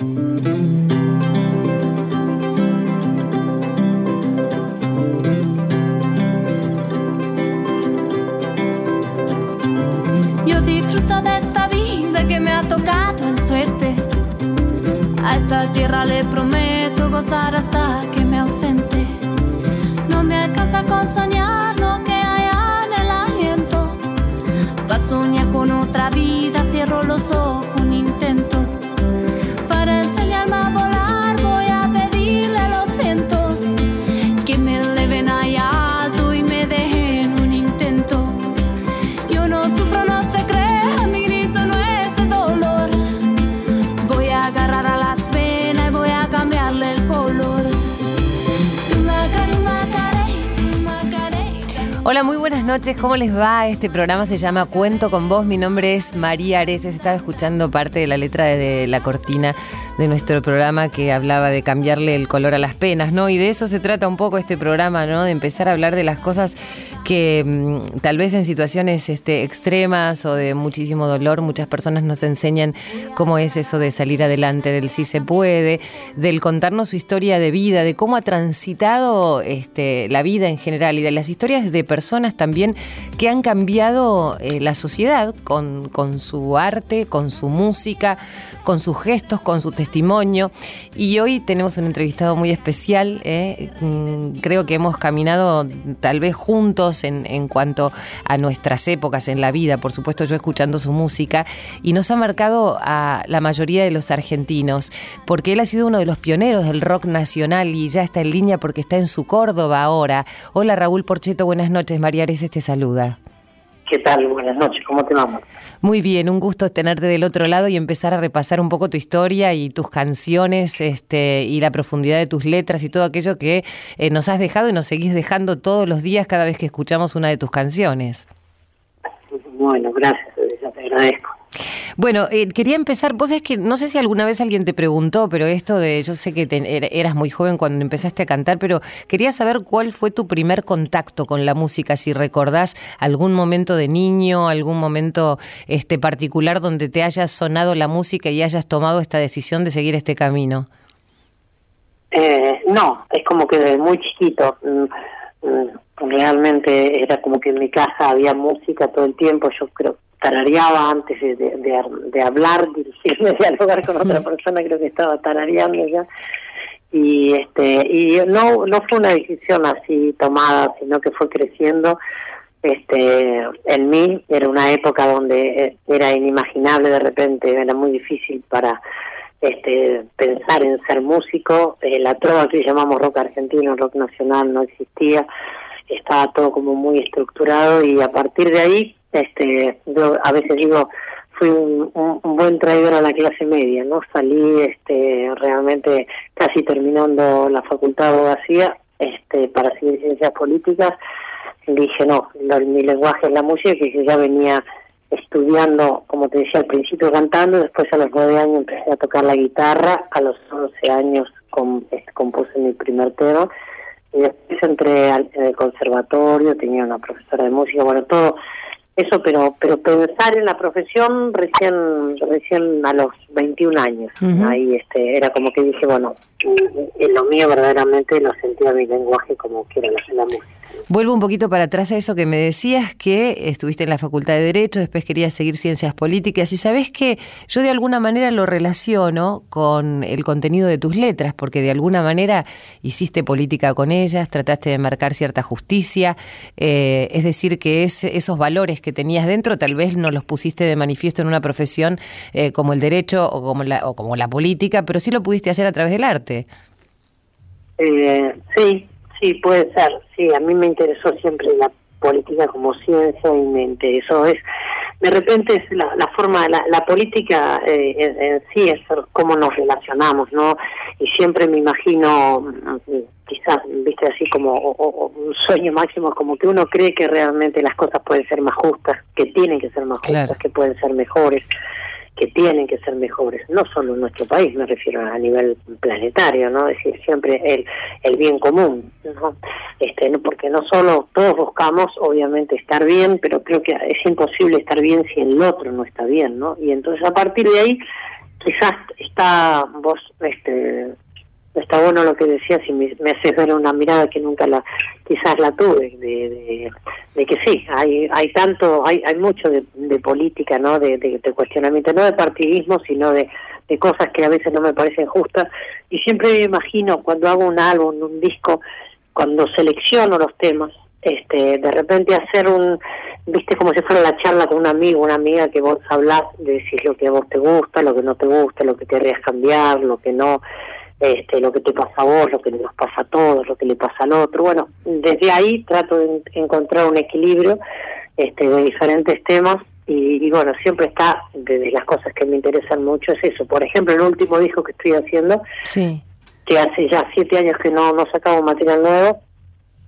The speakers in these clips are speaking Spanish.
Yo Muy buenas noches. ¿Cómo les va? Este programa se llama Cuento con vos. Mi nombre es María Areces. Estaba escuchando parte de la letra de la cortina de nuestro programa que hablaba de cambiarle el color a las penas, ¿no? Y de eso se trata un poco este programa, ¿no? De empezar a hablar de las cosas que mm, tal vez en situaciones este, extremas o de muchísimo dolor muchas personas nos enseñan cómo es eso de salir adelante, del sí se puede, del contarnos su historia de vida, de cómo ha transitado este, la vida en general y de las historias de personas también que han cambiado eh, la sociedad con, con su arte, con su música, con sus gestos, con su testimonio. Y hoy tenemos un entrevistado muy especial. ¿eh? Mm, Creo que hemos caminado tal vez juntos en, cuanto a nuestras épocas en la vida, por supuesto yo escuchando su música, y nos ha marcado a la mayoría de los argentinos, porque él ha sido uno de los pioneros del rock nacional y ya está en línea porque está en su Córdoba ahora. Hola Raúl Porcheto, buenas noches. María Areces te saluda. ¿Qué tal? Buenas noches, ¿cómo te vamos? Muy bien, un gusto tenerte del otro lado y empezar a repasar un poco tu historia y tus canciones este, y la profundidad de tus letras y todo aquello que eh, nos has dejado y nos seguís dejando todos los días cada vez que escuchamos una de tus canciones. Bueno, gracias, ya te agradezco. Bueno, eh, quería empezar, vos es que no sé si alguna vez alguien te preguntó, pero esto de, yo sé que te- er- eras muy joven cuando empezaste a cantar, pero quería saber cuál fue tu primer contacto con la música, si recordás algún momento de niño, algún momento este particular donde te haya sonado la música y hayas tomado esta decisión de seguir este camino. Eh, no, es como que desde muy chiquito, mm, mm, realmente era como que en mi casa había música todo el tiempo, yo creo tarareaba antes de, de, de- de hablar, dirigirme, dialogar con otra persona, creo que estaba tarareando ya. Y este y no no fue una decisión así tomada, sino que fue creciendo. Este en mí era una época donde eh, era inimaginable de repente era muy difícil para este pensar en ser músico. Eh, la trova que llamamos rock argentino rock nacional no existía. Estaba todo como muy estructurado y a partir de ahí este yo a veces digo fui un, buen traidor a la clase media no salí este realmente casi terminando la facultad de abogacía este para seguir ciencias políticas. Dije no, mi lenguaje es la música que ya venía estudiando, como te decía al principio cantando, después a los nueve años empecé a tocar la guitarra, a los once años com- este, compuse mi primer tema. Y después entré al, en el conservatorio, tenía una profesora de música, bueno, todo eso, pero pero pensar en la profesión recién recién a los 21 años, ahí este era como que dije, bueno, en lo mío verdaderamente lo sentía mi lenguaje como quiero la, la música. Vuelvo un poquito para atrás a eso que me decías, que estuviste en la Facultad de Derecho, después querías seguir ciencias políticas, y sabes que yo de alguna manera lo relaciono con el contenido de tus letras, porque de alguna manera hiciste política con ellas, trataste de marcar cierta justicia, eh, es decir, que es, esos valores que tenías dentro tal vez no los pusiste de manifiesto en una profesión eh, como el derecho o como, la, o como la política, pero sí lo pudiste hacer a través del arte. Eh, sí, sí, puede ser. Sí, a mí me interesó siempre la política como ciencia y me interesó. Es, de repente es la, la forma, la, la política eh, en, en sí es cómo nos relacionamos, ¿no? Y siempre me imagino, mm, quizás, viste, así como o- o- un sueño máximo, como que uno cree que realmente las cosas pueden ser más justas, que tienen que ser más justas, Claro. que pueden ser mejores que tienen que ser mejores, no solo en nuestro país, me refiero a nivel planetario, ¿no? Es decir, siempre el, el bien común, ¿no? Este, porque no solo todos buscamos, obviamente, estar bien, pero creo que es imposible estar bien si el otro no está bien, ¿no? Y entonces a partir de ahí quizás está vos este está bueno lo que decías y me, haces ver una mirada que nunca la quizás la tuve de, de, que sí hay hay tanto hay hay mucho de, política no de, de, cuestionamiento no de partidismo sino de, de cosas que a veces no me parecen justas. Y siempre me imagino cuando hago un álbum un disco cuando selecciono los temas este de repente hacer un viste como si fuera la charla con un amigo, una amiga que vos hablás, decís lo que a vos te gusta, lo que no te gusta, lo que querrías cambiar, lo que no, este, lo que te pasa a vos, lo que nos pasa a todos, lo que le pasa al otro. Bueno, desde ahí trato de encontrar un equilibrio este, de diferentes temas y, bueno, siempre está, de, las cosas que me interesan mucho es eso. Por ejemplo, el último disco que estoy haciendo, sí. que hace ya siete años que no, no sacamos material nuevo,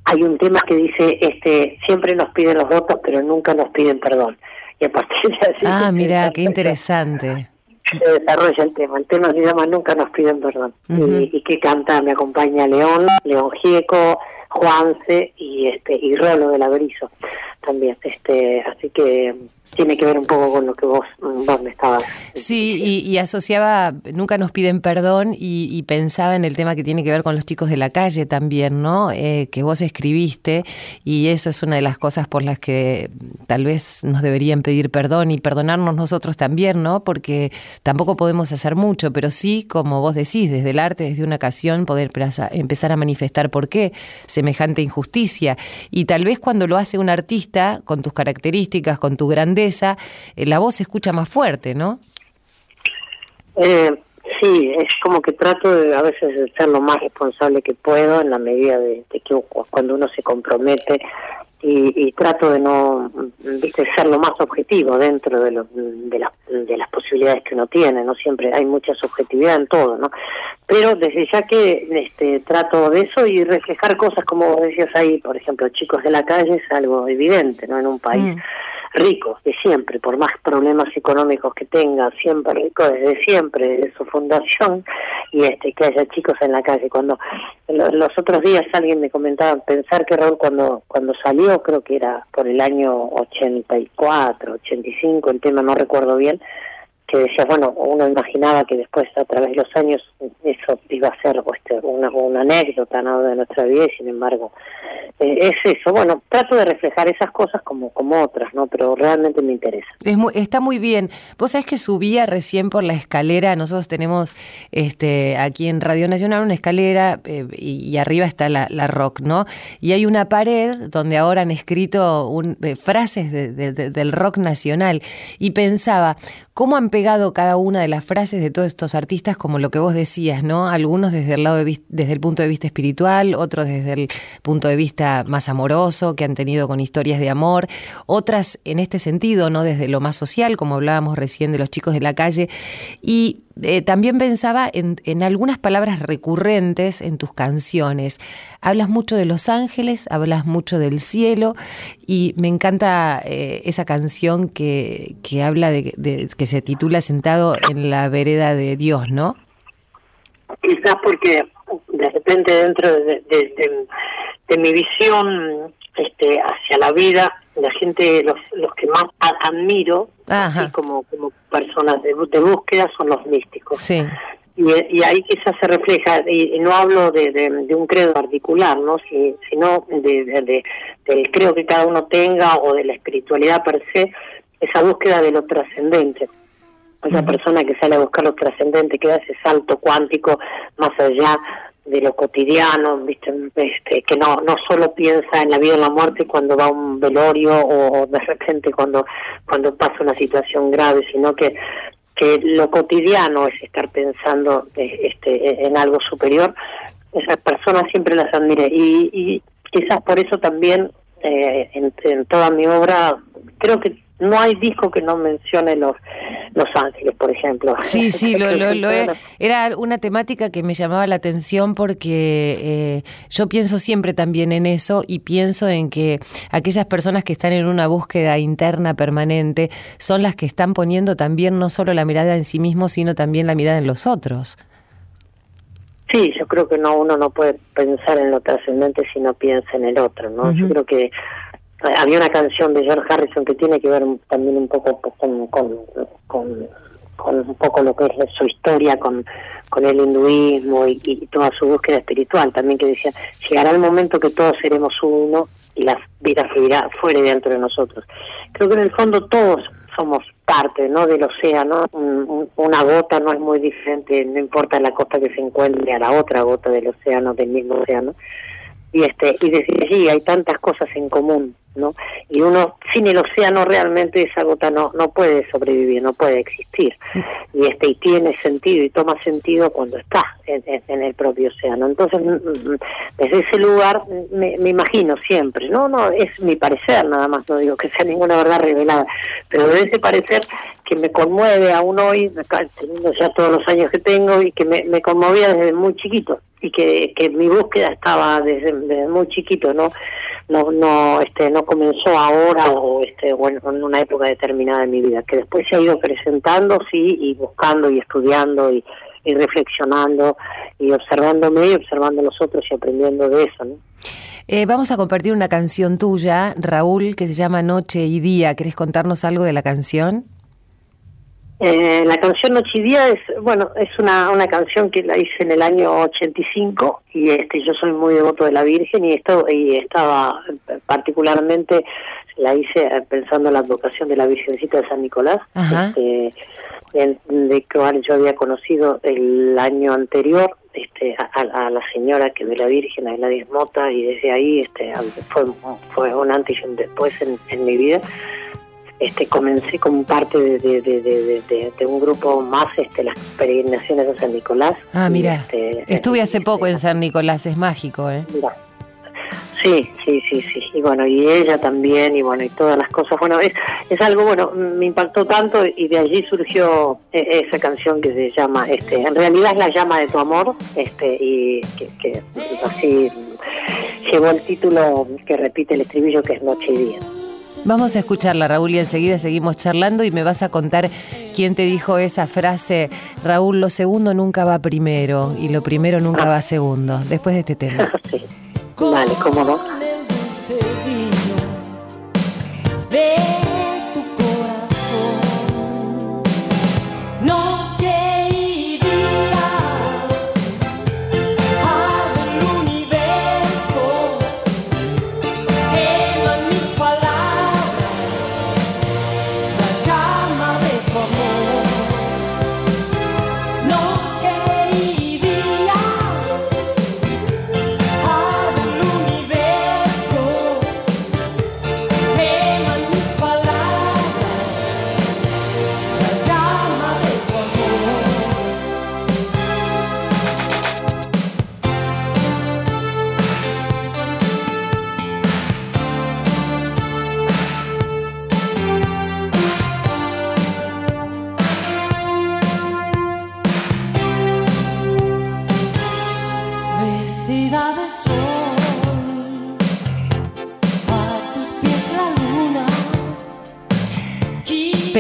hay un tema que dice, este, siempre nos piden los votos, pero nunca nos piden perdón. Y a partir de así, Ah, mira, qué interesante. Se desarrolla el tema. El tema se llama Nunca nos piden perdón. y, y, que canta, me acompaña León, León Gieco, Juanse y este y Rolo de la Berizo también. Este, así que tiene que ver un poco con lo que vos, vos estabas. Sí, y, asociaba, nunca nos piden perdón y, pensaba en el tema que tiene que ver con los chicos de la calle también, ¿no? Eh, que vos escribiste y eso es una de las cosas por las que tal vez nos deberían pedir perdón y perdonarnos nosotros también, ¿no? Porque tampoco podemos hacer mucho, pero sí, como vos decís, desde el arte, desde una ocasión, poder empezar a manifestar por qué semejante injusticia. Y tal vez cuando lo hace un artista, con tus características, con tu grandeza, eh, la voz se escucha más fuerte, ¿no? Eh, sí, es como que trato de a veces de ser lo más responsable que puedo en la medida de, que cuando uno se compromete y, trato de no viste ser lo más objetivo dentro de, lo, de, de las posibilidades que uno tiene no siempre hay mucha subjetividad en todo no pero desde ya que este trato de eso y reflejar cosas como decías ahí por ejemplo chicos de la calle es algo evidente no en un país mm rico de siempre, por más problemas económicos que tenga, siempre rico desde siempre, de su fundación, y este que haya chicos en la calle. Cuando los otros días alguien me comentaba, pensar que Raúl cuando, cuando salió, creo que era por el año 84, 85, el tema no recuerdo bien, que decía, bueno, uno imaginaba que después a través de los años eso iba a ser pues, una, una anécdota de nuestra vida y sin embargo eh, es eso. Bueno, trato de reflejar esas cosas como, como otras, ¿no? Pero realmente me interesa. Es está muy bien. Vos sabés que subía recién por la escalera, nosotros tenemos este aquí en Radio Nacional una escalera eh, y, arriba está la, la, rock, ¿no? Y hay una pared donde ahora han escrito un, eh, frases del rock nacional y pensaba, ¿cómo han pegado cada una de las frases de todos estos artistas como lo que vos decías, ¿no? Algunos desde el lado de, desde el punto de vista espiritual, otros desde el punto de vista más amoroso, que han tenido con historias de amor, otras en este sentido, no desde lo más social, como hablábamos recién de los chicos de la calle, y eh, también pensaba en, algunas palabras recurrentes en tus canciones. Hablas mucho de los ángeles, hablas mucho del cielo y me encanta eh, esa canción que, que habla de, que se titula Sentado en la vereda de Dios, ¿no? Quizás porque de repente dentro de, de mi visión este, hacia la vida, la gente, los, los que más admiro, así como, como personas de, búsqueda, son los místicos. Sí. Y, y, ahí quizás se refleja, y, no hablo de, de, un credo particular, ¿no? sino de, del creo que cada uno tenga o de la espiritualidad per se, esa búsqueda de lo trascendente. Esa persona que sale a buscar lo trascendente, que da ese salto cuántico más allá de lo cotidiano, ¿viste? Este, que no no solo piensa en la vida y la muerte cuando va a un velorio o, de repente cuando cuando pasa una situación grave, sino que que lo cotidiano es estar pensando eh, este en algo superior. Esas personas siempre las admiré y, y quizás por eso también eh, en toda mi obra creo que no hay disco que no mencione los Los Ángeles, por ejemplo. Sí, sí, lo, lo, era una temática que me llamaba la atención porque eh, yo pienso siempre también en eso y pienso en que aquellas personas que están en una búsqueda interna permanente son las que están poniendo también no solo la mirada en sí mismo, sino también la mirada en los otros. Sí, yo creo que no uno no puede pensar en lo trascendente si no piensa en el otro, ¿no? Yo creo que había una canción de George Harrison que tiene que ver también un poco con, un poco lo que es su historia con, con el hinduismo y, y toda su búsqueda espiritual, también que decía, llegará el momento que todos seremos uno y la vida fluirá fuera y dentro de nosotros. Creo que en el fondo todos somos parte no del océano, una gota no es muy diferente, no importa la costa que se encuentre a la otra gota del océano, del mismo océano, y este y desde allí hay tantas cosas en común ¿no? Y uno sin el océano realmente esa gota no no puede sobrevivir, no puede existir. Y este y tiene sentido y toma sentido cuando está en, el propio océano. Entonces, mm, mm, desde ese lugar me, imagino siempre, no, no, es mi parecer nada más, no digo que sea ninguna verdad revelada, pero de ese parecer que me conmueve aún hoy, teniendo ya todos los años que tengo y que me, me conmovía desde muy chiquito y que, que mi búsqueda estaba desde, desde muy chiquito, ¿no? No no este no comenzó ahora o este bueno en una época determinada de mi vida que después se ha ido presentando sí y buscando y estudiando y, reflexionando y observándome y observando a los otros y aprendiendo de eso ¿no? Eh, vamos a compartir una canción tuya, Raúl, que se llama Noche y Día. ¿Querés contarnos algo de la canción? Eh, la canción Noche y Día es, bueno, es una, una canción que la hice en el año 85 y este yo soy muy devoto de la Virgen y, esto, y estaba particularmente, la hice eh, pensando en la advocación de la Virgencita de San Nicolás, este, de cual yo había conocido el año anterior este, a, la señora que de la Virgen, a Gladys Mota, y desde ahí este, fue, fue un antes y un después en, en mi vida este, comencé como parte de, un grupo más, este, las peregrinaciones de San Nicolás. Ah, mira, este, estuve hace poco en San Nicolás, es mágico, ¿eh? Sí, sí, sí, sí. Y bueno, y ella también, y bueno, y todas las cosas. Bueno, es, es algo, bueno, me impactó tanto y de allí surgió e, esa canción que se llama, este, en realidad es La llama de tu amor, este, y que, que así llevó el título que repite el estribillo que es Noche y Día. Vamos a escucharla, Raúl, y enseguida seguimos charlando y me vas a contar quién te dijo esa frase, Raúl, lo segundo nunca va primero y lo primero nunca va segundo, después de este tema. Sí. Vale, cómo no.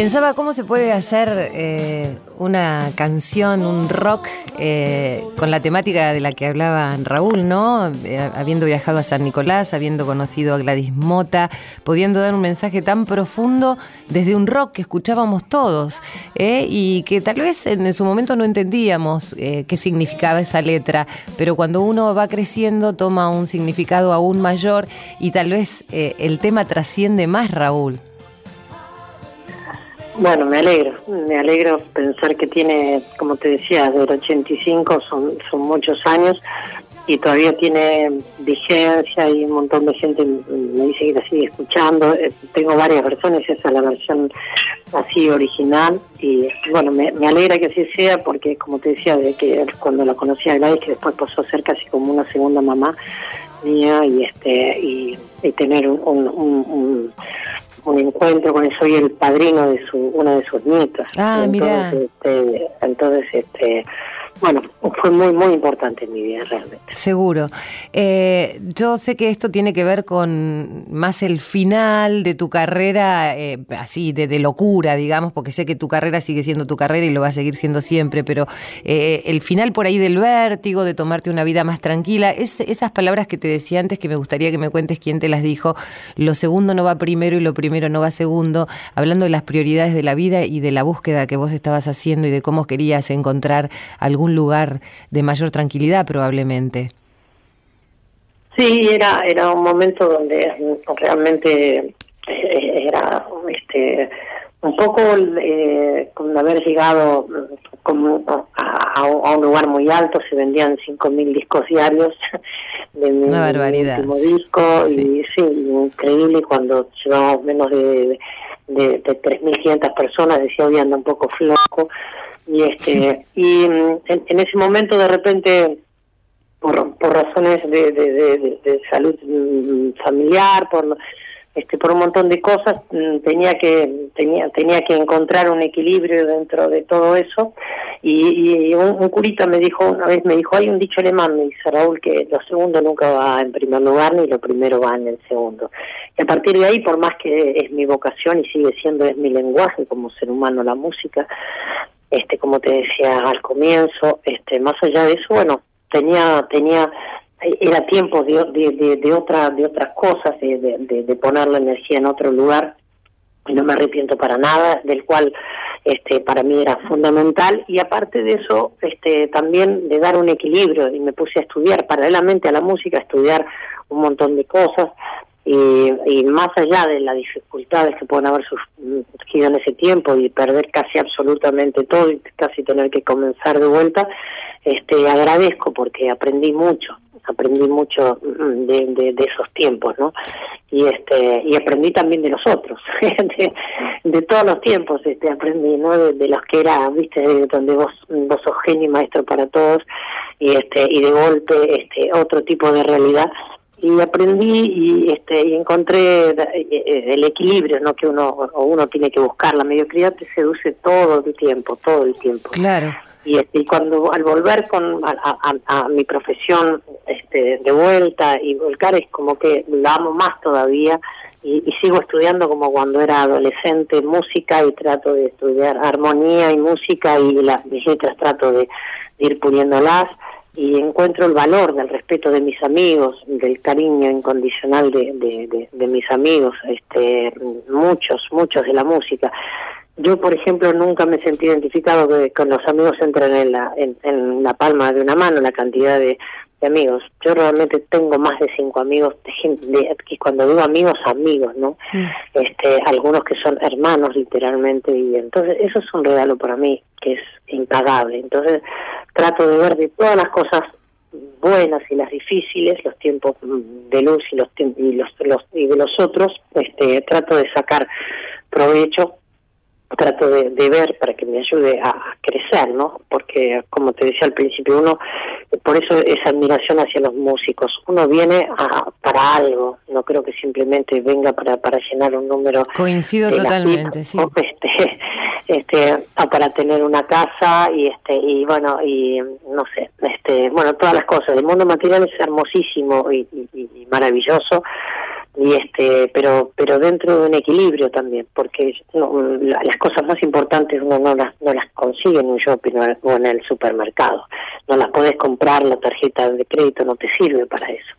Pensaba cómo se puede hacer eh, una canción, un rock, eh, con la temática de la que hablaba Raúl, ¿no? Eh, habiendo viajado a San Nicolás, habiendo conocido a Gladys Mota, pudiendo dar un mensaje tan profundo desde un rock que escuchábamos todos y que tal vez en su momento no entendíamos qué significaba esa letra, pero cuando uno va creciendo toma un significado aún mayor y tal vez el tema trasciende más, Raúl. Bueno, me alegro, me alegro pensar que tiene, como te decía, del 85 son, son muchos años y todavía tiene vigencia y un montón de gente me dice que la sigue escuchando. Eh, tengo varias versiones, esa es la versión así original y bueno, me, alegra que así sea porque como te decía, de que cuando la conocí a Gladys, que después pasó a ser casi como una segunda mamá mía y este y, tener un un encuentro con él, soy el padrino de su una de sus nietas. Ah, entonces, Este, entonces, este, bueno, fue muy, muy importante en mi vida realmente. Seguro. Eh, yo sé que esto tiene que ver con más el final de tu carrera, eh, así, de, locura, digamos, porque sé que tu carrera sigue siendo tu carrera y lo va a seguir siendo siempre, pero eh, el final por ahí del vértigo, de tomarte una vida más tranquila, es, esas palabras que te decía antes que me gustaría que me cuentes quién te las dijo, lo segundo no va primero y lo primero no va segundo, hablando de las prioridades de la vida y de la búsqueda que vos estabas haciendo y de cómo querías encontrar algún lugar de mayor tranquilidad probablemente. Sí, era, era un momento donde realmente eh, era este un poco eh, con haber llegado como a, un lugar muy alto, se vendían 5.000 discos diarios de mi, último disco y sí, increíble cuando llevamos menos de, de, de 3.500 personas, decía hoy anda un poco flojo y este y mm, en, ese momento de repente por, por razones de, de, salud mm, familiar por este por un montón de cosas mm, tenía que tenía tenía que encontrar un equilibrio dentro de todo eso. Y, un, curita me dijo una vez me dijo hay un dicho alemán me dice Raúl que lo segundo nunca va en primer lugar ni lo primero va en el segundo. Y a partir de ahí por más que es mi vocación y sigue siendo es mi lenguaje como ser humano la música este como te decía al comienzo este más allá de eso bueno tenía tenía era tiempo de, de, de, otra de otras cosas de, de, poner la energía en otro lugar y no me arrepiento para nada del cual este para mí era fundamental y aparte de eso este también de dar un equilibrio y me puse a estudiar paralelamente a la música a estudiar un montón de cosas y, más allá de las dificultades que pueden haber surgido en ese tiempo y perder casi absolutamente todo y casi tener que comenzar de vuelta, este agradezco porque aprendí mucho, aprendí mucho mm, de, de, esos tiempos, ¿no? Y este y aprendí también de los otros, de, todos los tiempos, este aprendí, ¿no? De, los que era, viste, donde vos vos sos genio y maestro para todos y este y de golpe este otro tipo de realidad y aprendí y este y encontré eh, eh, el equilibrio no que uno uno tiene que buscar. La mediocridad te seduce todo el tiempo todo el tiempo. Claro. Y, este, y cuando al volver con a, mi profesión este de vuelta y volcar es como que la amo más todavía y, y, sigo estudiando como cuando era adolescente música y trato de estudiar armonía y música y las letras trato de, de ir puliéndolas y encuentro el valor del respeto de mis amigos, del cariño incondicional de, de, de, mis amigos, este, muchos, muchos de la música. Yo, por ejemplo, nunca me sentí identificado que con los amigos entran en la, en, la palma de una mano la cantidad de, amigos. Yo realmente tengo más de cinco amigos, de gente, y cuando digo amigos, amigos, ¿no? Este, algunos que son hermanos literalmente, y entonces eso es un regalo para mí que es impagable. Entonces trato de ver de todas las cosas buenas y las difíciles, los tiempos de luz y los y los, los y de los otros, este trato de sacar provecho trato de, ver para que me ayude a crecer, ¿no? Porque, como te decía al principio, uno, por eso esa admiración hacia los músicos, uno viene a, para algo, no creo que simplemente venga para, para llenar un número. Coincido totalmente, sí. Este, este, para tener una casa y este y bueno y no sé este bueno todas las cosas. El mundo material es hermosísimo y maravilloso y este pero pero dentro de un equilibrio también porque las cosas más importantes uno no las no las consigue en un shopping o en el supermercado. No las puedes comprar la tarjeta de crédito no te sirve para eso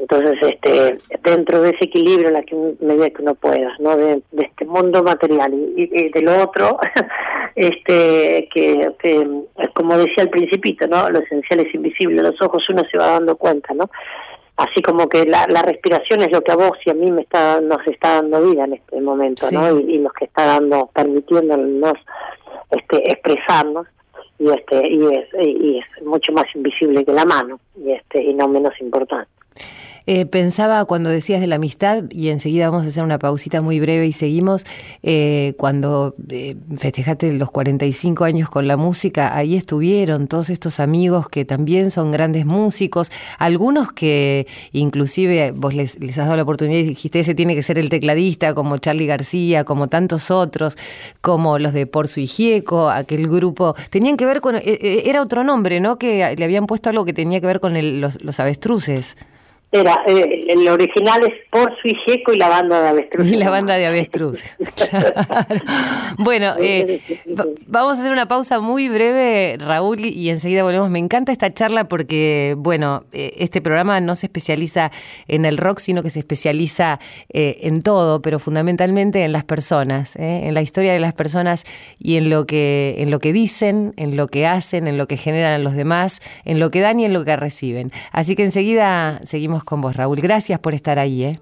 entonces este dentro de ese equilibrio en la que medida que uno pueda no de, este mundo material. Y, y, de lo otro este que, que como decía al principito no lo esencial es invisible los ojos uno se va dando cuenta no así como que la, la, respiración es lo que a vos y a mí me está nos está dando vida en este momento no y, nos que está dando permitiéndonos este expresarnos y este y es y es mucho más invisible que la mano y este y no menos importante Eh, pensaba cuando decías de la amistad, y enseguida vamos a hacer una pausita muy breve y seguimos, eh, cuando eh, festejaste los 45 años con la música, ahí estuvieron todos estos amigos que también son grandes músicos, algunos que inclusive vos les, has dado la oportunidad y dijiste, ese tiene que ser el tecladista, como Charlie García, como tantos otros, como los de Por su Hijieco, aquel grupo, tenían que ver con, era otro nombre, ¿no? Que le habían puesto algo que tenía que ver con los, los avestruces. Era, eh, el original es Por su y la banda de avestruz. Y la banda de avestruz. Bueno, eh, vamos a hacer una pausa muy breve, Raúl, y enseguida volvemos. Me encanta esta charla porque, bueno, eh, este programa no se especializa en el rock, sino que se especializa en todo, pero fundamentalmente en las personas, en la historia de las personas y en lo que, en lo que dicen, en lo que hacen, en lo que generan los demás, en lo que dan y en lo que reciben. Así que enseguida seguimos con vos, Raúl. Gracias por estar ahí. ¿eh?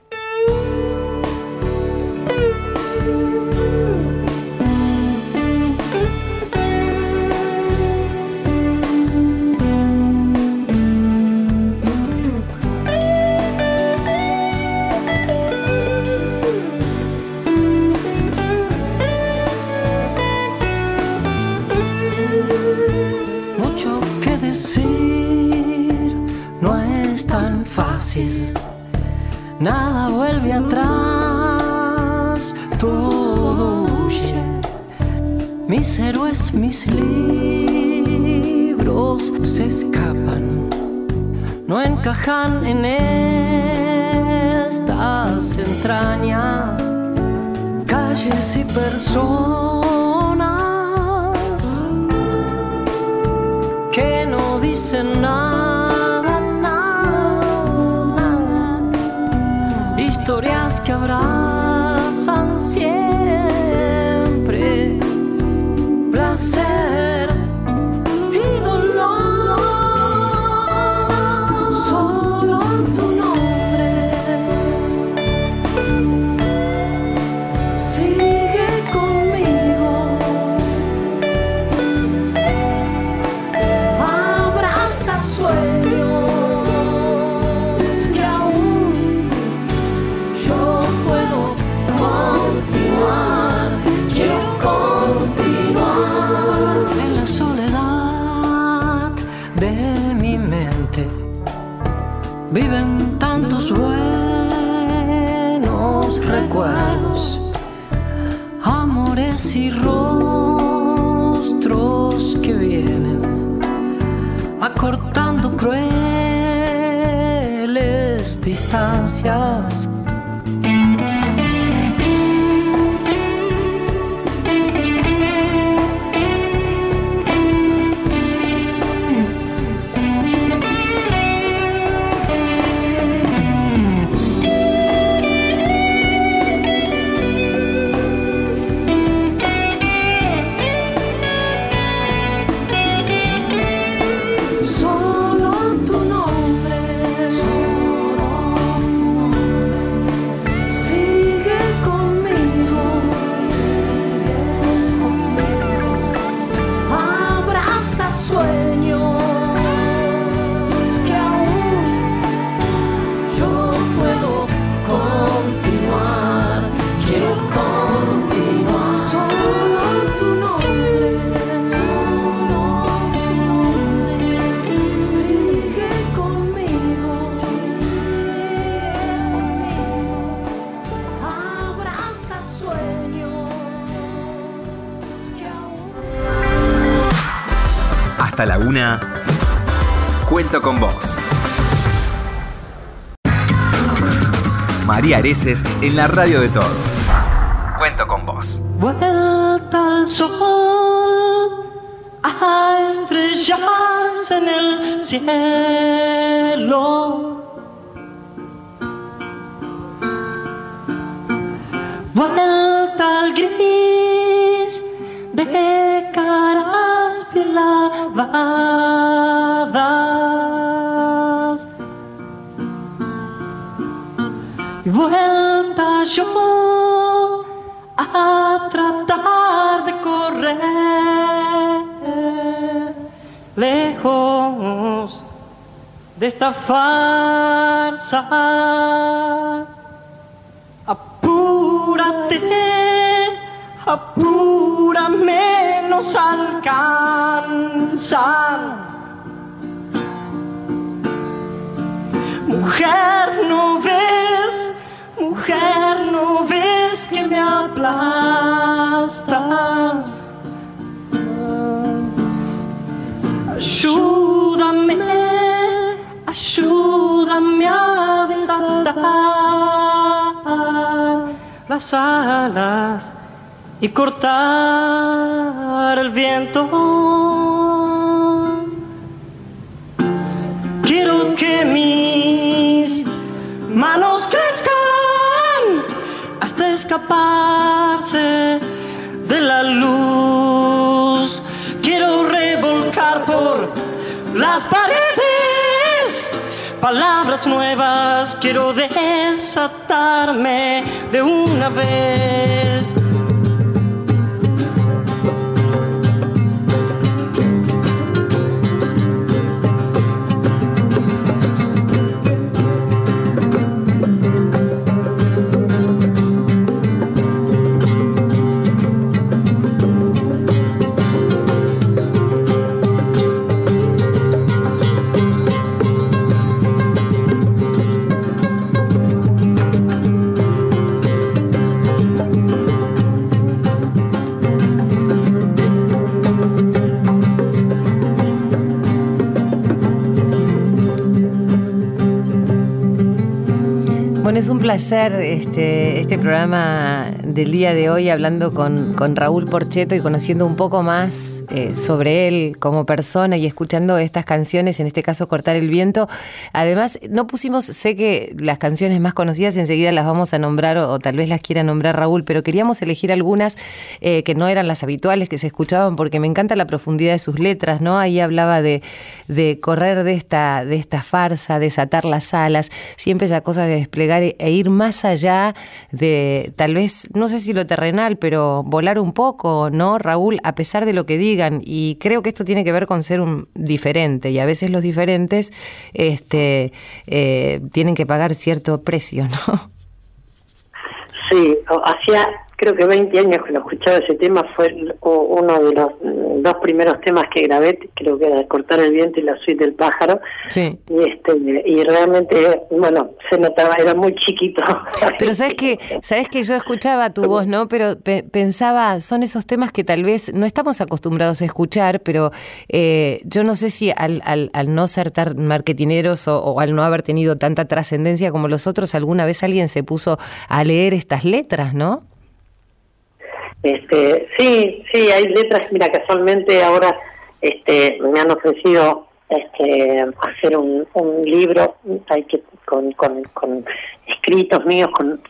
Nada vuelve atrás, todo huye. Mis héroes, mis libros se escapan, no encajan en estas entrañas, calles y personas que no dicen nada historias que abrazan Cuento con vos. María Areces en la radio de todos. Cuento con vos. Vuelta al sol, a estrellas en el cielo. Lavadas. Y vuelta yo a tratar de correr lejos de esta farsa. Apúrate, apúrame, nos alcanzan. Mujer, no ves, mujer, no ves que me aplasta. Ayúdame, ayúdame a desatar las alas y cortar el viento. Quiero que mis manos crezcan hasta escaparse de la luz. Quiero revolcar por las paredes palabras nuevas. Quiero desatarme de una vez. Es un placer este, este programa del día de hoy hablando con, con Raúl Porcheto y conociendo un poco más eh, sobre él como persona y escuchando estas canciones, en este caso Cortar el Viento. Además, no pusimos, sé que las canciones más conocidas enseguida las vamos a nombrar o, tal vez las quiera nombrar Raúl, pero queríamos elegir algunas eh, que no eran las habituales que se escuchaban porque me encanta la profundidad de sus letras, ¿no? Ahí hablaba de, de correr de esta, de esta farsa, desatar las alas, siempre esa cosa de desplegar e, e ir más allá de tal vez, no sé si lo terrenal, pero volar un poco, ¿no, Raúl? A pesar de lo que digan. Y creo que esto tiene que ver con ser un diferente. Y a veces los diferentes este, eh, tienen que pagar cierto precio, ¿no? Sí, hacía creo que 20 años que lo escuchaba ese tema, fue uno de los mm, dos primeros temas que grabé, creo que era Cortar el viento y la suite del pájaro, Sí. y este y realmente, bueno, se notaba, era muy chiquito. Pero sabes que, sabes que yo escuchaba tu voz, ¿no? Pero pe- pensaba, son esos temas que tal vez no estamos acostumbrados a escuchar, pero eh, yo no sé si al, al, al no ser tan marketineros o, o al no haber tenido tanta trascendencia como los otros, alguna vez alguien se puso a leer estas letras, ¿no? Este, sí, sí, hay letras, mira, casualmente ahora este, me han ofrecido este, hacer un, un libro hay que con, con, con escritos míos, con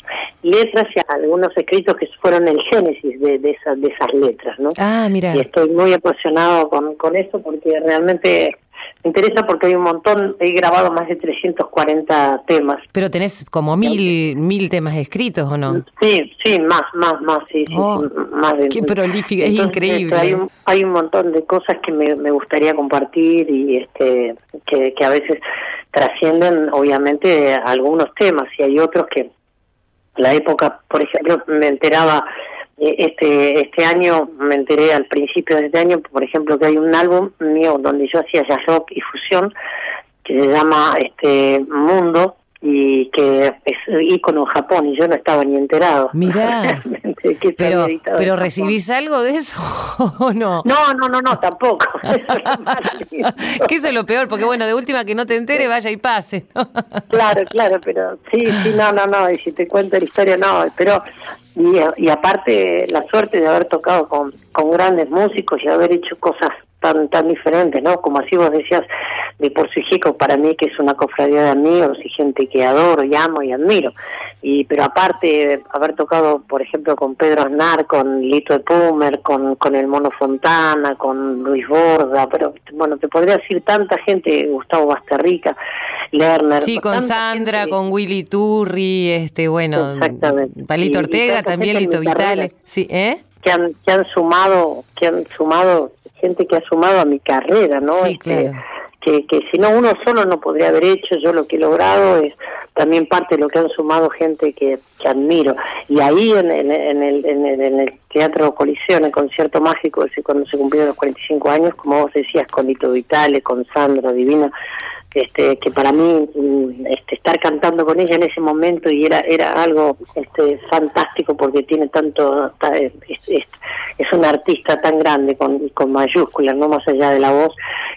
letras y algunos escritos que fueron el génesis de, de, esas, de esas letras, ¿no? Ah, mira. Y estoy muy apasionado con, con eso porque realmente me interesa porque hay un montón, he grabado más de 340 temas. Pero tenés como mil, mil temas escritos, ¿o no? Sí, sí, más, más, más, sí, sí, Oh, sí, más de qué prolífica, es increíble. hay, un, hay un montón de cosas que me, me gustaría compartir y este que, que a veces trascienden, obviamente, algunos temas y hay otros que la época, por ejemplo, me enteraba eh, este este año, me enteré al principio de este año, por ejemplo, que hay un álbum mío donde yo hacía jazz rock y fusión que se llama este Mundo y que es ícono en Japón y yo no estaba ni enterado. Mirá. Que Pero, editado pero. ¿recibís algo de eso o no? No, no, no, no, tampoco. Que eso es lo peor, porque bueno, de última que no te entere, vaya y pase. ¿no? Claro, claro, pero sí, sí, no, no, no, y si te cuento la historia, no, pero, y, y aparte la suerte de haber tocado con, con grandes músicos y haber hecho cosas tan tan diferentes, ¿no? Como así vos decías, de por sí Jico, para mí que es una cofradía de amigos y gente que adoro y amo y admiro, y pero aparte haber tocado, por ejemplo, con Pedro Aznar, con Lito de Pumer, con, con el Mono Fontana, con Luis Borda, pero bueno, te podría decir tanta gente, Gustavo Basterrica, Lerner, Sí, con Sandra, gente- con Willy Turri, este, bueno, Exactamente. Palito Y- Ortega, también Lito mi carrera. Vitale. Sí, ¿eh? Que han que han sumado que han sumado gente que ha sumado a mi carrera no Sí, Este, claro. que, que si no uno solo no podría haber hecho. Yo lo que he logrado es también parte de lo que han sumado gente que, que admiro. Y ahí en, en, en, el, en, el, en el Teatro Coliseo, en el concierto mágico, ese cuando se cumplieron los 45 años, como vos decías, con Lito Vitale, con Sandra Divina, este, que para mí mm, este, estar cantando con ella en ese momento y era era algo este, fantástico porque tiene tanto es, es, una artista tan grande con, con mayúsculas no más allá de la voz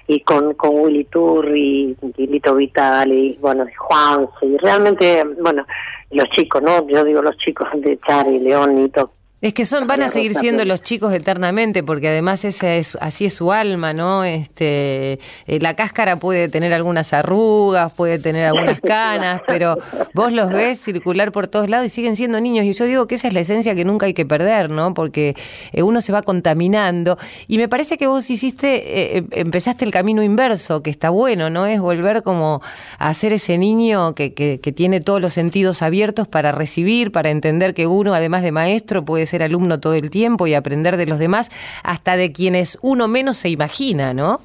y con con Willy Tour y, y Lito Vital y bueno Juan y realmente bueno los chicos no yo digo los chicos de Chari León Nito es que son, van a seguir siendo los chicos eternamente, porque además ese es, así es su alma, ¿no? Este, eh, la cáscara puede tener algunas arrugas, puede tener algunas canas, pero vos los ves circular por todos lados y siguen siendo niños. Y yo digo que esa es la esencia que nunca hay que perder, ¿no? Porque eh, uno se va contaminando. Y me parece que vos hiciste, eh, empezaste el camino inverso, que está bueno, ¿no? Es volver como a ser ese niño que, que, que tiene todos los sentidos abiertos para recibir, para entender que uno, además de maestro, puede ser alumno todo el tiempo y aprender de los demás, hasta de quienes uno menos se imagina, ¿no?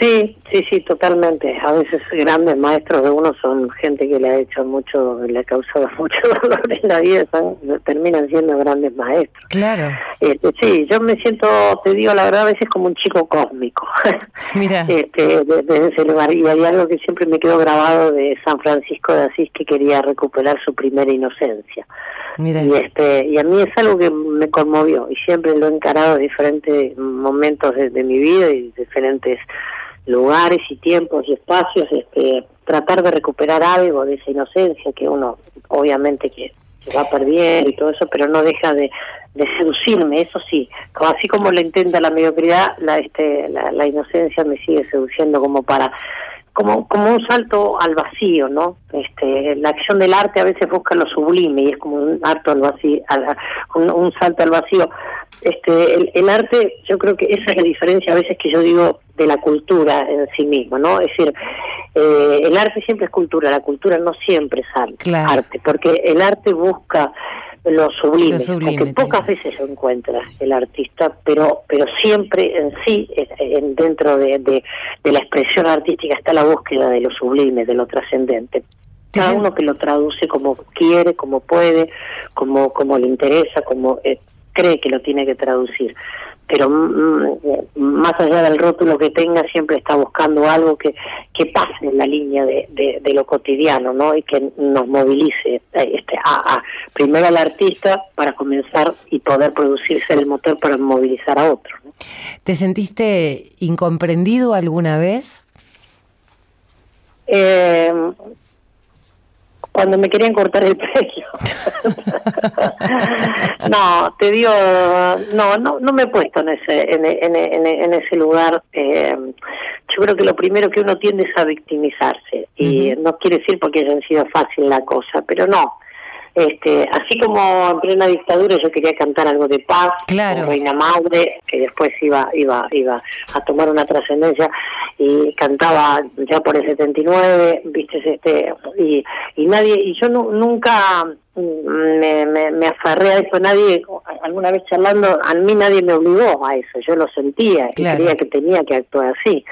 Sí, sí, sí, totalmente. A veces grandes maestros de uno son gente que le ha hecho mucho, le ha causado mucho dolor en la vida, son, terminan siendo grandes maestros. Claro. Este, sí, yo me siento, te digo la verdad, a veces como un chico cósmico. Mira. Este, desde de ese lugar. Y hay algo que siempre me quedó grabado de San Francisco de Asís que quería recuperar su primera inocencia. Mira. Y este y a mí es algo que me conmovió y siempre lo he encarado en diferentes momentos de, de mi vida y diferentes lugares y tiempos y espacios, este, tratar de recuperar algo de esa inocencia que uno obviamente que se va perdiendo y todo eso, pero no deja de, de seducirme, eso sí, así como lo intenta la mediocridad, la, este, la, la inocencia me sigue seduciendo como para como como un salto al vacío, ¿no? Este, la acción del arte a veces busca lo sublime y es como un salto al vacío, un, un, salto al vacío. Este, el, el, arte, yo creo que esa es la diferencia a veces que yo digo de la cultura en sí mismo, ¿no? Es decir, eh, el arte siempre es cultura, la cultura no siempre es arte, claro. arte porque el arte busca lo sublime, Lo sublime, porque pocas claro. veces lo encuentra el artista, pero pero siempre en sí, en, dentro de, de, de, la expresión artística está la búsqueda de lo sublime, de lo trascendente. Cada uno que lo traduce como quiere, como puede, como como le interesa, como eh, cree que lo tiene que traducir pero mm, más allá del rótulo que tenga siempre está buscando algo que, que pase en la línea de, de, de lo cotidiano no y que nos movilice este a, a, primero al artista para comenzar y poder producirse el motor para movilizar a otros ¿no? ¿te sentiste incomprendido alguna vez? Eh, cuando me querían cortar el pelo. no, te digo, no, no, no me he puesto en ese, en, en, en, en ese lugar. Eh, yo creo que lo primero que uno tiende es a victimizarse y uh -huh. no quiere decir porque hayan sido fácil la cosa, pero no. Este, así como en plena dictadura yo quería cantar algo de paz, claro. Reina Madre, que después iba iba iba a tomar una trascendencia y cantaba ya por el 79, viste este y y nadie y yo no, nunca me, me, me aferré a eso, nadie, alguna vez charlando, a mí nadie me obligó a eso, yo lo sentía claro. y creía que tenía que actuar así.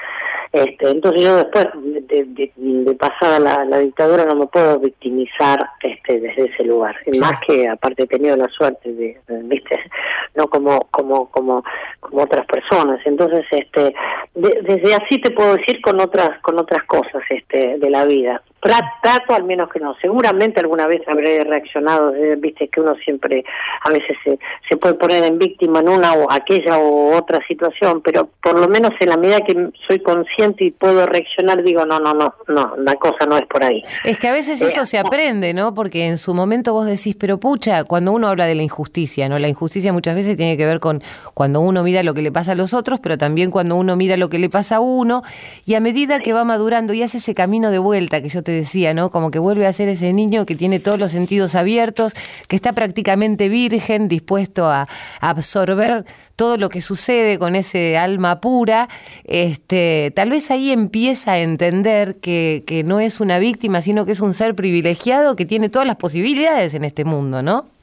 Este, entonces yo después de, de, de pasada la, la, dictadura no me puedo victimizar este, desde ese lugar, más que aparte he tenido la suerte de, viste, no como como como como otras personas. Entonces, este, de, desde así te puedo decir con otras con otras cosas este de la vida trato al menos que no. Seguramente alguna vez habré reaccionado, eh, viste que uno siempre a veces se, se puede poner en víctima en una o aquella o otra situación, pero por lo menos en la medida que soy consciente y puedo reaccionar, digo, no, no, no, no, la cosa no es por ahí. Es que a veces eso eh, se aprende, ¿no? Porque en su momento vos decís, pero pucha, cuando uno habla de la injusticia, ¿no? La injusticia muchas veces tiene que ver con cuando uno mira lo que le pasa a los otros, pero también cuando uno mira lo que le pasa a uno, y a medida que va madurando y hace ese camino de vuelta que yo te decía, ¿no? Como que vuelve a ser ese niño que tiene todos los sentidos abiertos, que está prácticamente virgen, dispuesto a, absorber todo lo que sucede con ese alma pura, este, tal vez ahí empieza a entender que, que no es una víctima, sino que es un ser privilegiado que tiene todas las posibilidades en este mundo, ¿no?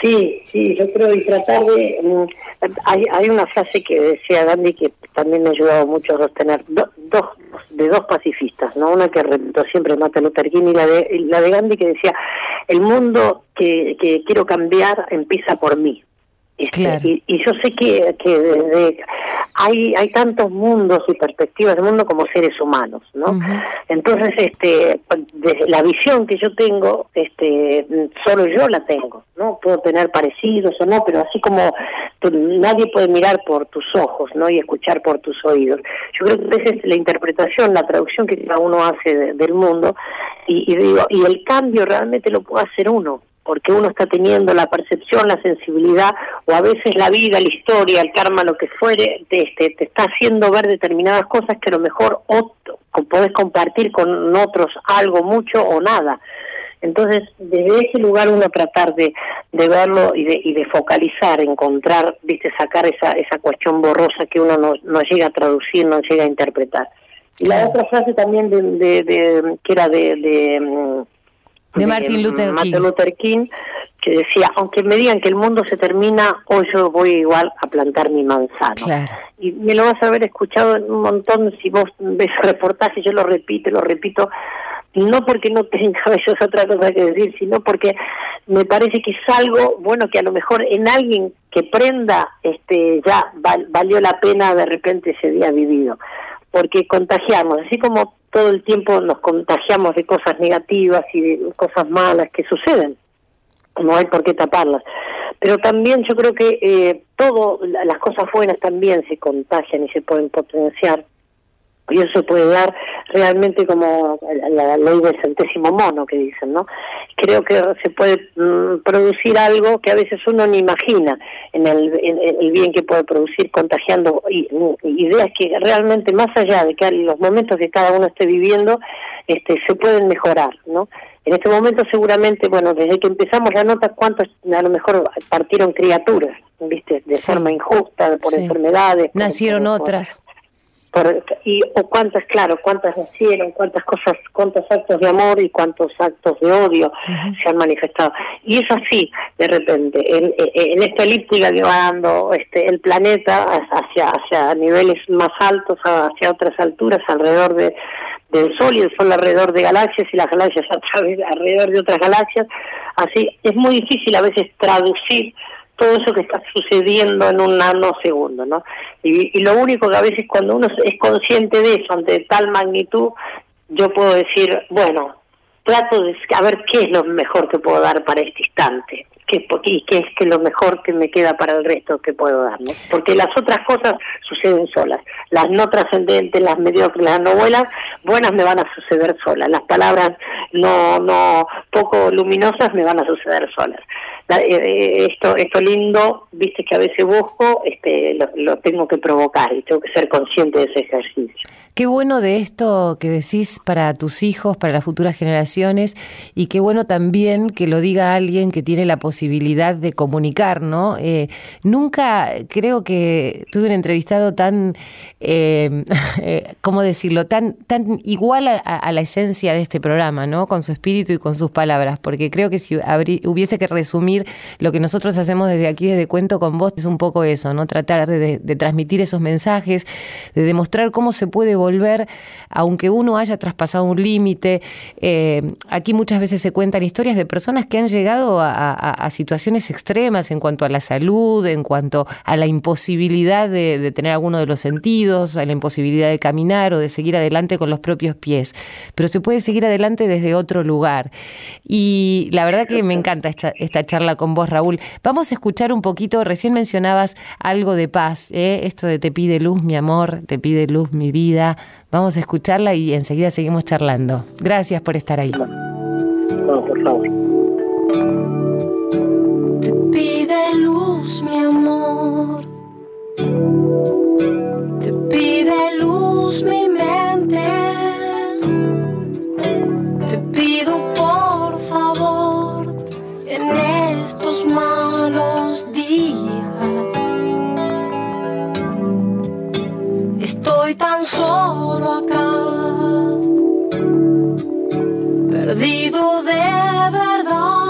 Sí, sí, yo creo y tratar de... Mm, hay, hay una frase que decía Gandhi que también me ha ayudado mucho a sostener, dos de dos pacifistas, no una que repito siempre Martin Luther King y la de, la de Gandhi que decía, el mundo que, que quiero cambiar empieza por mí. Este, y, yo sé que, que hay hay tantos mundos y perspectivas del mundo como seres humanos, ¿no? Entonces, este, desde la visión que yo tengo, este, solo yo la tengo, ¿no? Puedo tener parecidos o no, pero así como nadie puede mirar por tus ojos, ¿no? Y escuchar por tus oídos. Yo creo que esa es la interpretación, la traducción que cada uno hace del mundo y, y digo, y el cambio realmente lo puede hacer uno porque uno está teniendo la percepción, la sensibilidad, o a veces la vida, la historia, el karma, lo que fuere, te, este, te está haciendo ver determinadas cosas que a lo mejor otro, podés compartir con otros algo, mucho o nada. Entonces, desde ese lugar uno tratar de, de verlo y de, y de focalizar, encontrar, viste, sacar esa, esa cuestión borrosa que uno no, no llega a traducir, no llega a interpretar. Y la otra frase también de, de, que era de mm, de Martin Luther King. Luther King, que decía, aunque me digan que el mundo se termina, hoy yo voy igual a plantar mi manzano. Y me lo vas a haber escuchado un montón, si vos ves reportajes, yo lo repito, lo repito, no porque no tenga es otra cosa que decir, sino porque me parece que es algo, bueno, que a lo mejor en alguien que prenda, este ya valió la pena de repente ese día vivido. Porque contagiamos, así como todo el tiempo nos contagiamos de cosas negativas y de cosas malas que suceden. No hay por qué taparlas. Pero también yo creo que eh, todo, las cosas buenas también se contagian y se pueden potenciar y eso puede dar realmente como la, ley del centésimo mono que dicen, ¿no? Creo que se puede mm, producir algo que a veces uno ni imagina en el, en el bien que puede producir contagiando ideas que realmente más allá de que los momentos que cada uno esté viviendo este se pueden mejorar, ¿no? En este momento seguramente, bueno, desde que empezamos ya notas cuántos a lo mejor partieron criaturas, ¿viste? De forma injusta, por enfermedades. Nacieron otras y o cuántas claro cuántas nacieron cuántas cosas cuántos actos de amor y cuántos actos de odio se han manifestado. Y es así de repente en, en esta elíptica que va dando este el planeta hacia hacia niveles más altos hacia otras alturas alrededor de del sol y el sol alrededor de galaxias y las galaxias a través alrededor de otras galaxias. Así es muy difícil a veces traducir todo eso que está sucediendo en un nanosegundo, ¿no? Y, lo único que a veces cuando uno es consciente de eso, ante tal magnitud, yo puedo decir, bueno, trato de a ver qué es lo mejor que puedo dar para este instante qué, y qué es que lo mejor que me queda para el resto que puedo dar, ¿no? Porque las otras cosas suceden solas, las no trascendentes, las mediocres, las no buenas, buenas me van a suceder solas, las palabras no no poco luminosas me van a suceder solas. Eh, eh, esto esto lindo, viste que a veces busco, este lo, lo tengo que provocar y tengo que ser consciente de ese ejercicio. Qué bueno de esto que decís para tus hijos, para las futuras generaciones, y qué bueno también que lo diga alguien que tiene la posibilidad de comunicar, ¿no? Eh, nunca creo que tuve un entrevistado tan, eh, eh, ¿cómo decirlo?, tan, tan igual a, la esencia de este programa, ¿no? Con su espíritu y con sus palabras, porque creo que si hubiese que resumir lo que nosotros hacemos desde aquí, desde Cuento con Vos, es un poco eso, ¿no? Tratar de, de transmitir esos mensajes, de demostrar cómo se puede volver, aunque uno haya traspasado un límite. Eh, aquí muchas veces se cuentan historias de personas que han llegado a, situaciones extremas en cuanto a la salud, en cuanto a la imposibilidad de, tener alguno de los sentidos, a la imposibilidad de caminar o de seguir adelante con los propios pies. Pero se puede seguir adelante desde otro lugar. Y la verdad que me encanta esta, esta charla con vos, Raúl. Vamos a escuchar un poquito, recién mencionabas algo de paz, ¿eh? esto de te pide luz, mi amor, te pide luz, mi vida. Vamos a escucharla y enseguida seguimos charlando. Gracias por estar ahí. Te pide luz, mi amor. Te pide luz mi mente. Te pido por favor en estos malos días Estoy tan solo acá, perdido de verdad.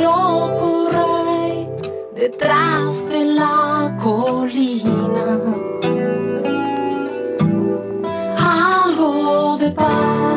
loco rey detrás de la colina. Algo de paz,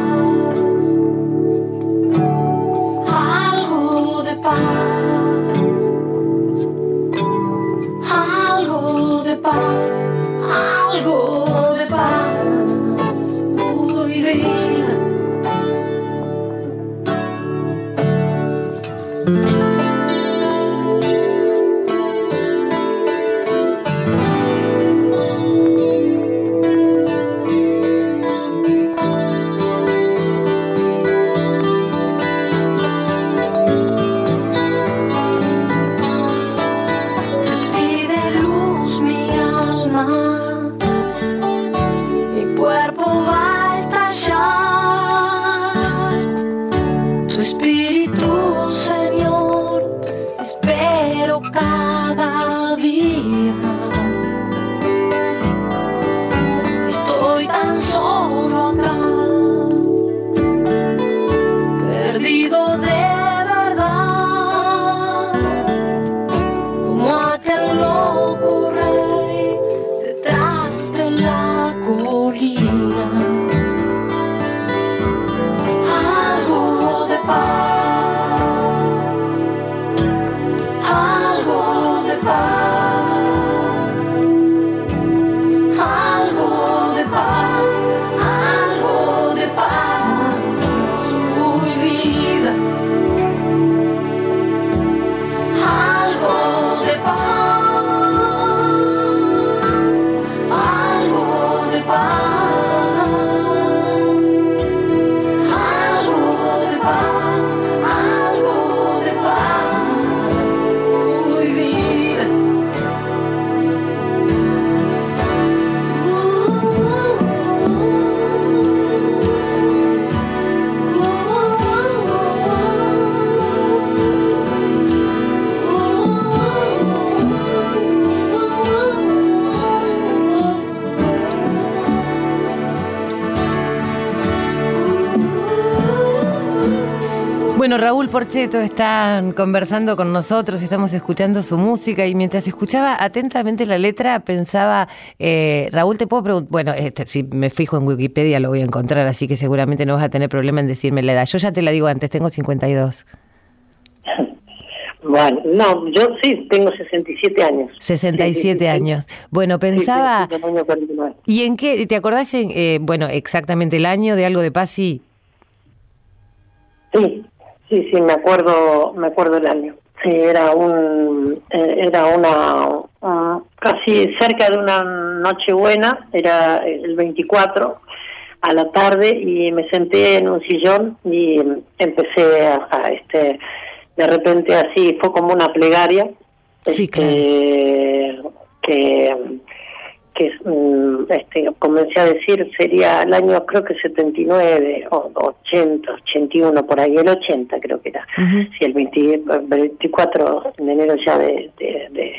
Raúl Porcheto está conversando con nosotros, estamos escuchando su música y mientras escuchaba atentamente la letra pensaba, eh, Raúl, te puedo preguntar, bueno, este, si me fijo en Wikipedia lo voy a encontrar, así que seguramente no vas a tener problema en decirme la edad. Yo ya te la digo antes, tengo 52. Bueno, no, yo sí tengo 67 años. 67 Sí, sí, años. Bueno, pensaba, sí, sí, del año 49. ¿y en qué, te acordás, en, eh, bueno, exactamente el año de algo de paz? Sí. Sí, sí, me acuerdo, me acuerdo el año. Sí, era un, eh, era una, un- casi cerca de una Nochebuena, era el 24 a la tarde y me senté en un sillón y empecé a, a, este, de repente así fue como una plegaria, Sí, este, que que mm, este, comencé a decir sería el año creo que 79 o 80, 81 por ahí, el 80 creo que era. Ujú. Sí, el 20 24 de enero ya de, de, de,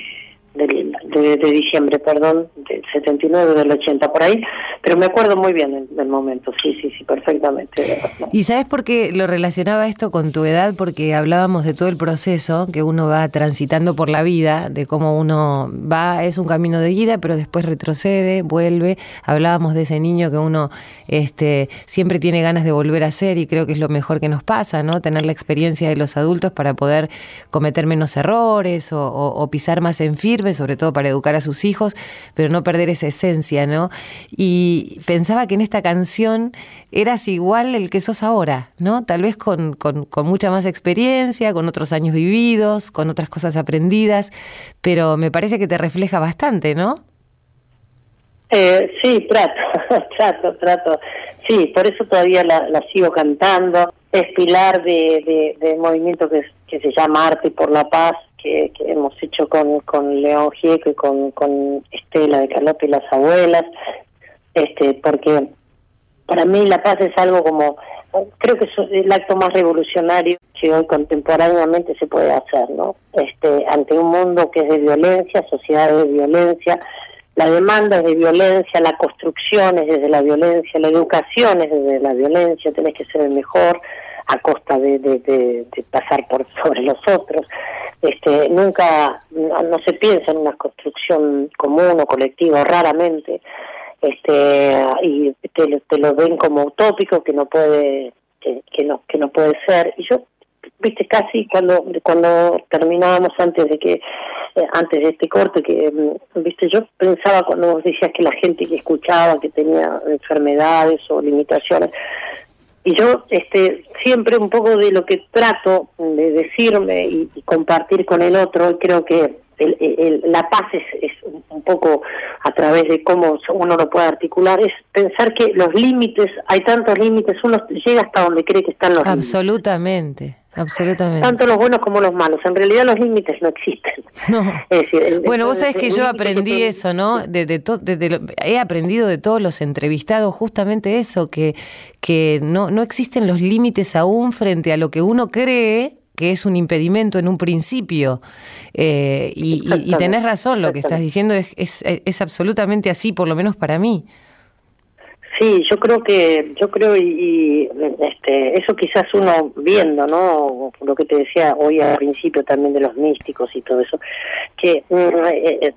del- de- diciembre, perdón, del 79 del 80 por ahí, pero me acuerdo muy bien del, momento, sí, sí, sí, perfectamente. ¿Y sabes por qué lo relacionaba esto con tu edad? Porque hablábamos de todo el proceso que uno va transitando por la vida, de cómo uno va, es un camino de ida, pero después retrocede, vuelve. Hablábamos de ese niño que uno este, siempre tiene ganas de volver a ser y creo que es lo mejor que nos pasa, ¿no? Tener la experiencia de los adultos para poder cometer menos errores o pisar más en firme, sobre todo para educar a sus hijos, pero no perder esa esencia, ¿no? Y pensaba que en esta canción eras igual el que sos ahora, ¿no? Tal vez con, con- con mucha más experiencia, con otros años vividos, con otras cosas aprendidas, pero me parece que te refleja bastante, ¿no? Eh, sí, trato, trato, trato. Sí, por eso todavía la, la sigo cantando. Es pilar de, de, movimiento que, que se llama Arte por la Paz, que, que hemos hecho con, con León Gieco y con, con Estela de Carlota y las abuelas. Este, porque para mí la paz es algo como, creo que es el acto más revolucionario que hoy contemporáneamente se puede hacer, ¿no? Este, ante un mundo que es de violencia, sociedades de violencia, la demanda es de violencia, la construcción es desde la violencia, la educación es desde la violencia, tenés que ser el mejor, a costa de, de, pasar por sobre los otros. Este, nunca, no, se piensa en una construcción común o colectiva, raramente, este, y te, te lo ven como utópico, que no puede, que, que no, que no puede ser. Y yo viste casi cuando cuando terminábamos antes de que eh, antes de este corte que mm, viste yo pensaba cuando vos decías que la gente que escuchaba que tenía enfermedades o limitaciones y yo este siempre un poco de lo que trato de decirme y, compartir con el otro creo que el, la paz es, es, un poco a través de cómo uno lo puede articular, es pensar que los límites, hay tantos límites, uno llega hasta donde cree que están los Absolutamente. Absolutamente. Tanto los buenos como los malos. En realidad los límites no existen. No. bueno, vos sabés que yo aprendí eso, ¿no? De, de, he aprendido de todos los entrevistados justamente eso, que, que no, no existen los límites aún frente a lo que uno cree que es un impedimento en un principio. Eh, y, y, tenés razón, lo que estás diciendo es, es, es absolutamente así, por lo menos para mí. Sí, yo creo que, yo creo y, este, eso quizás uno viendo, ¿no? Lo que te decía hoy al principio también de los místicos y todo eso, que mm, eh, eh,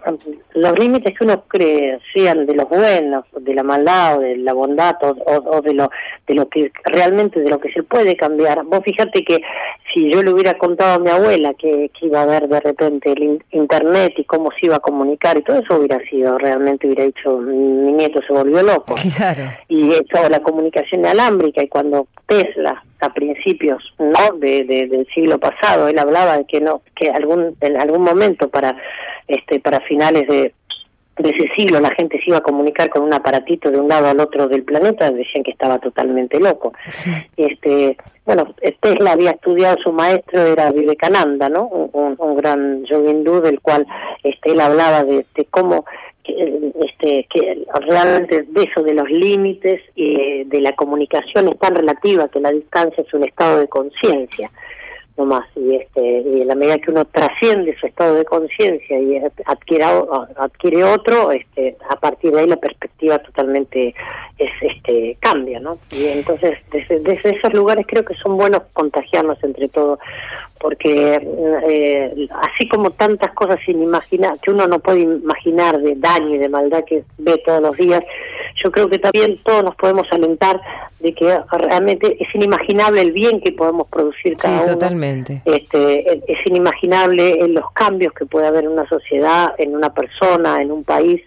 los límites que uno cree sean de los buenos, de la maldad o de la bondad o, de lo de lo que realmente de lo que se puede cambiar. Vos fíjate que si yo le hubiera contado a mi abuela que, que iba a ver de repente el internet y cómo se iba a comunicar y todo eso hubiera sido realmente hubiera dicho mi nieto se volvió loco. Claro y eso la comunicación alámbrica y cuando Tesla a principios no de, del siglo pasado él hablaba de que no que algún en algún momento para este para finales de de ese siglo la gente se iba a comunicar con un aparatito de un lado al otro del planeta, decían que estaba totalmente loco. Este, bueno, Tesla había estudiado, su maestro era Vivekananda, ¿no? Un, un, gran yogi hindú del cual este, él hablaba de, de cómo este, que realmente de eso de los límites y de la comunicación es tan relativa que la distancia es un estado de conciencia no más y este y en la medida que uno trasciende su estado de conciencia y adquiere adquiere otro este a partir de ahí la perspectiva totalmente es este cambia no y entonces desde, desde esos lugares creo que son buenos contagiarnos entre todos porque eh, así como tantas cosas sin imaginar que uno no puede imaginar de daño y de maldad que ve todos los días yo creo que también todos nos podemos alentar de que realmente es inimaginable el bien que podemos producir cada sí, Este, es inimaginable los cambios que puede haber en una sociedad, en una persona, en un país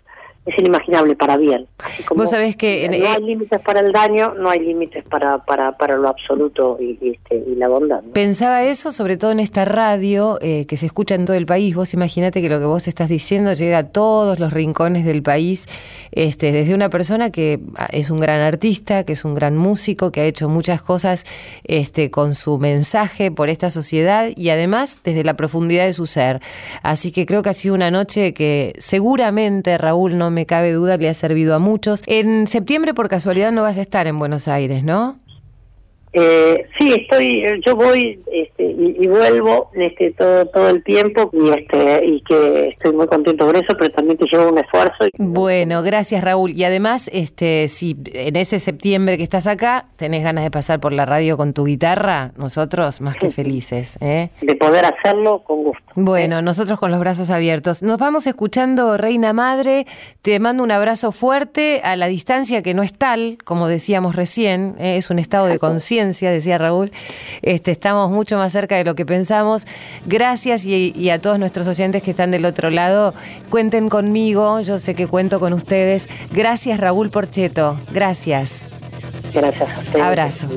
es inimaginable para bien. Vos sabés que... no hay límites para el daño, no hay límites para, para, para lo absoluto y, este, y la bondad. Pensaba eso, sobre todo en esta radio eh, que se escucha en todo el país. Vos imaginate que lo que vos estás diciendo llega a todos los rincones del país, este, desde una persona que ah, es un gran artista, que es un gran músico, que ha hecho muchas cosas este, con su mensaje por esta sociedad y además desde la profundidad de su ser. Así que creo que ha sido una noche que seguramente, Raúl, no me cabe duda, le ha servido a muchos. En septiembre, por casualidad, no vas a estar en Buenos Aires, ¿no? Eh, sí, estoy, yo voy este, y, vuelvo este, todo todo el tiempo y este y que estoy muy contento por eso, pero también te llevo un esfuerzo. Bueno, gracias Raúl. Y además, este, si en ese septiembre que estás acá tenés ganas de pasar por la radio con tu guitarra, nosotros más que felices. ¿eh? De poder hacerlo con gusto. Bueno, nosotros con los brazos abiertos. Nos vamos escuchando Reina Madre. Te mando un abrazo fuerte a la distancia que no es tal, como decíamos recién, ¿eh? es un estado de conciencia decía Raúl. Este, estamos mucho más cerca de lo que pensamos. Gracias y, a todos nuestros oyentes que están del otro lado. Cuenten conmigo, yo sé que cuento con ustedes. Gracias Raúl Porcheto. Gracias. Gracias a ustedes. Abrazo.